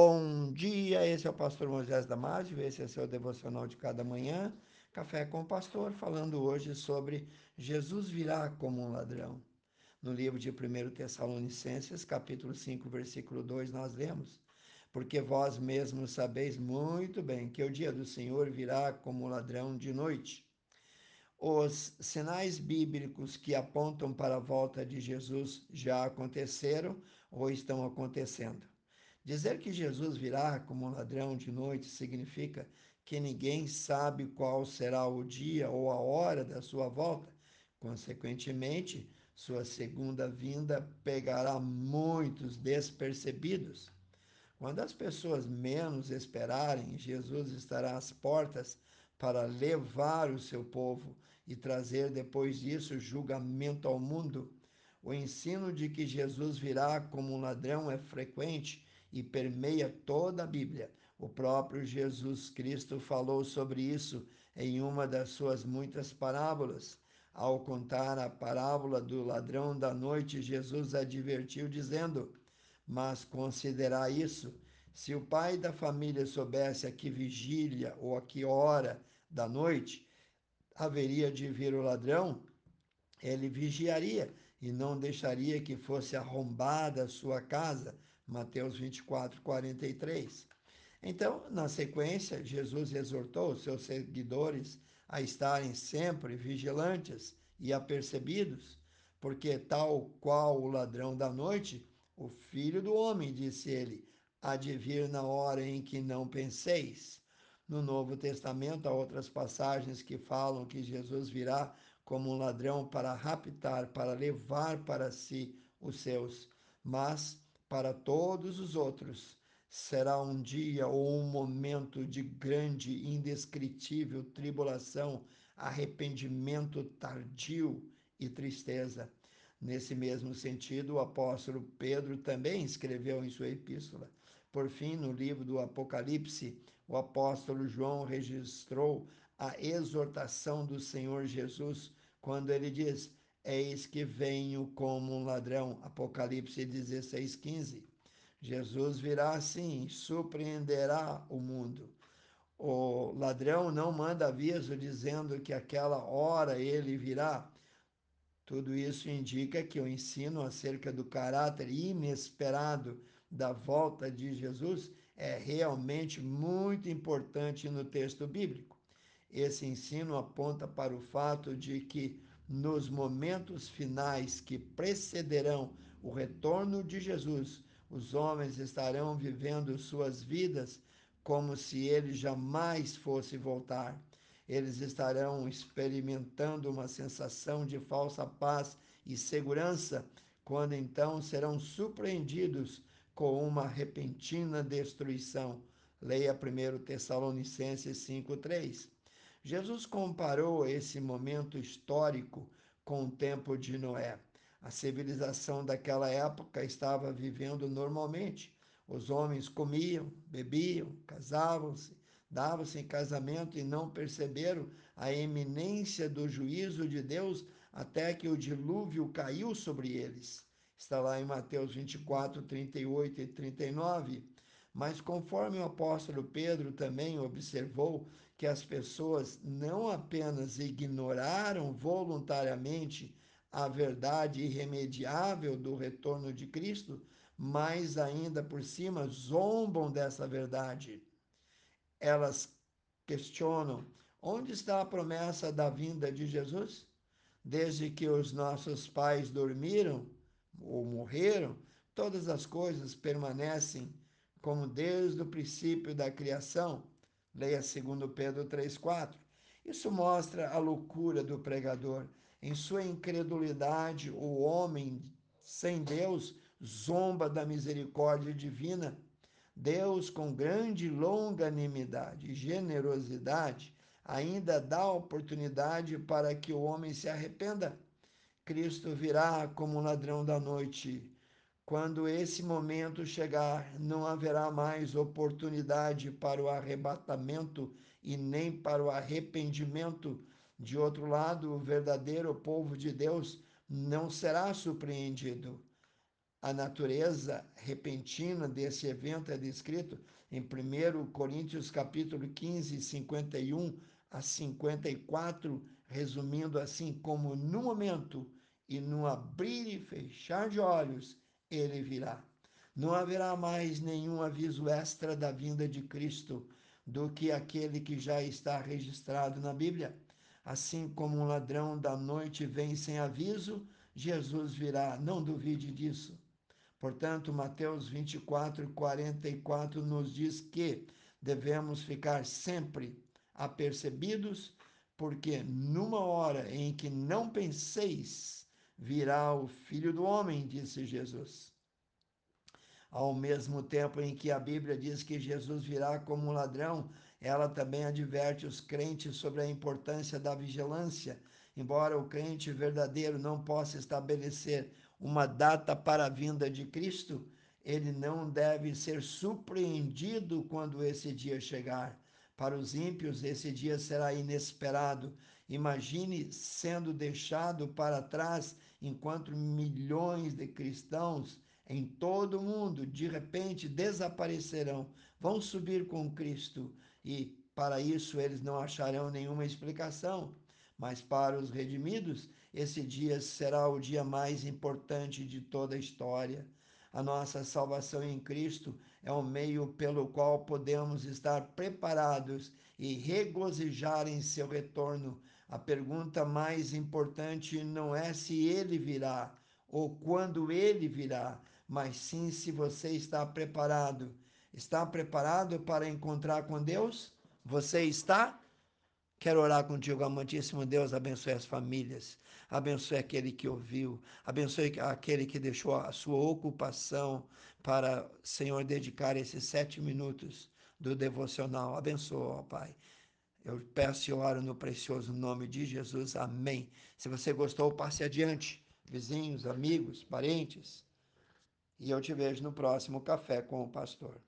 Bom dia, esse é o pastor Moisés Damásio, esse é seu devocional de cada manhã, Café com o Pastor, falando hoje sobre Jesus virá como um ladrão. No livro de 1 Tessalonicenses, capítulo 5, versículo 2, nós lemos: Porque vós mesmos sabeis muito bem que o dia do Senhor virá como ladrão de noite. Os sinais bíblicos que apontam para a volta de Jesus já aconteceram ou estão acontecendo. Dizer que Jesus virá como um ladrão de noite significa que ninguém sabe qual será o dia ou a hora da sua volta. Consequentemente, sua segunda vinda pegará muitos despercebidos. Quando as pessoas menos esperarem, Jesus estará às portas para levar o seu povo e trazer depois disso julgamento ao mundo. O ensino de que Jesus virá como um ladrão é frequente e permeia toda a Bíblia. O próprio Jesus Cristo falou sobre isso em uma das suas muitas parábolas. Ao contar a parábola do ladrão da noite, Jesus advertiu, dizendo: Mas considerar isso se o pai da família soubesse a que vigília ou a que hora da noite haveria de vir o ladrão, ele vigiaria e não deixaria que fosse arrombada a sua casa. Mateus 24, 43. Então, na sequência, Jesus exortou os seus seguidores a estarem sempre vigilantes e apercebidos, porque tal qual o ladrão da noite, o filho do homem, disse ele, há de vir na hora em que não penseis. No Novo Testamento há outras passagens que falam que Jesus virá como um ladrão para raptar, para levar para si os seus. Mas para todos os outros será um dia ou um momento de grande, indescritível tribulação, arrependimento tardio e tristeza. Nesse mesmo sentido, o apóstolo Pedro também escreveu em sua epístola. Por fim, no livro do Apocalipse, o apóstolo João registrou a exortação do Senhor Jesus quando ele diz: Eis que venho como um ladrão. Apocalipse 16, 15. Jesus virá assim, surpreenderá o mundo. O ladrão não manda aviso dizendo que aquela hora ele virá. Tudo isso indica que o ensino acerca do caráter inesperado da volta de Jesus é realmente muito importante no texto bíblico. Esse ensino aponta para o fato de que nos momentos finais que precederão o retorno de Jesus, os homens estarão vivendo suas vidas como se ele jamais fosse voltar eles estarão experimentando uma sensação de falsa paz e segurança, quando então serão surpreendidos com uma repentina destruição. Leia 1 Tessalonicenses 5,3. Jesus comparou esse momento histórico com o tempo de Noé. A civilização daquela época estava vivendo normalmente. Os homens comiam, bebiam, casavam-se, davam-se em casamento e não perceberam a eminência do juízo de Deus até que o dilúvio caiu sobre eles. Está lá em Mateus 24, 38 e 39. Mas conforme o apóstolo Pedro também observou que as pessoas não apenas ignoraram voluntariamente a verdade irremediável do retorno de Cristo, mas ainda por cima zombam dessa verdade elas questionam: onde está a promessa da vinda de Jesus? Desde que os nossos pais dormiram ou morreram, todas as coisas permanecem como desde o princípio da criação. Leia 2 Pedro 3,4. Isso mostra a loucura do pregador. Em sua incredulidade, o homem sem Deus zomba da misericórdia divina Deus, com grande longanimidade e generosidade, ainda dá oportunidade para que o homem se arrependa. Cristo virá como um ladrão da noite. Quando esse momento chegar, não haverá mais oportunidade para o arrebatamento e nem para o arrependimento. De outro lado, o verdadeiro povo de Deus não será surpreendido a natureza repentina desse evento é descrito em 1 Coríntios capítulo 15, 51 a 54, resumindo assim como no momento e no abrir e fechar de olhos ele virá. Não haverá mais nenhum aviso extra da vinda de Cristo do que aquele que já está registrado na Bíblia. Assim como um ladrão da noite vem sem aviso, Jesus virá, não duvide disso. Portanto, Mateus 24, 44 nos diz que devemos ficar sempre apercebidos, porque numa hora em que não penseis, virá o Filho do Homem, disse Jesus. Ao mesmo tempo em que a Bíblia diz que Jesus virá como um ladrão, ela também adverte os crentes sobre a importância da vigilância. Embora o crente verdadeiro não possa estabelecer uma data para a vinda de Cristo, ele não deve ser surpreendido quando esse dia chegar. Para os ímpios, esse dia será inesperado. Imagine sendo deixado para trás enquanto milhões de cristãos em todo o mundo de repente desaparecerão, vão subir com Cristo e para isso eles não acharão nenhuma explicação. Mas para os redimidos, esse dia será o dia mais importante de toda a história. A nossa salvação em Cristo é o meio pelo qual podemos estar preparados e regozijar em seu retorno. A pergunta mais importante não é se ele virá ou quando ele virá, mas sim se você está preparado. Está preparado para encontrar com Deus? Você está? Quero orar contigo, amantíssimo Deus, abençoe as famílias, abençoe aquele que ouviu, abençoe aquele que deixou a sua ocupação para, Senhor, dedicar esses sete minutos do devocional. Abençoa, ó Pai. Eu peço e oro no precioso nome de Jesus. Amém. Se você gostou, passe adiante. Vizinhos, amigos, parentes. E eu te vejo no próximo Café com o Pastor.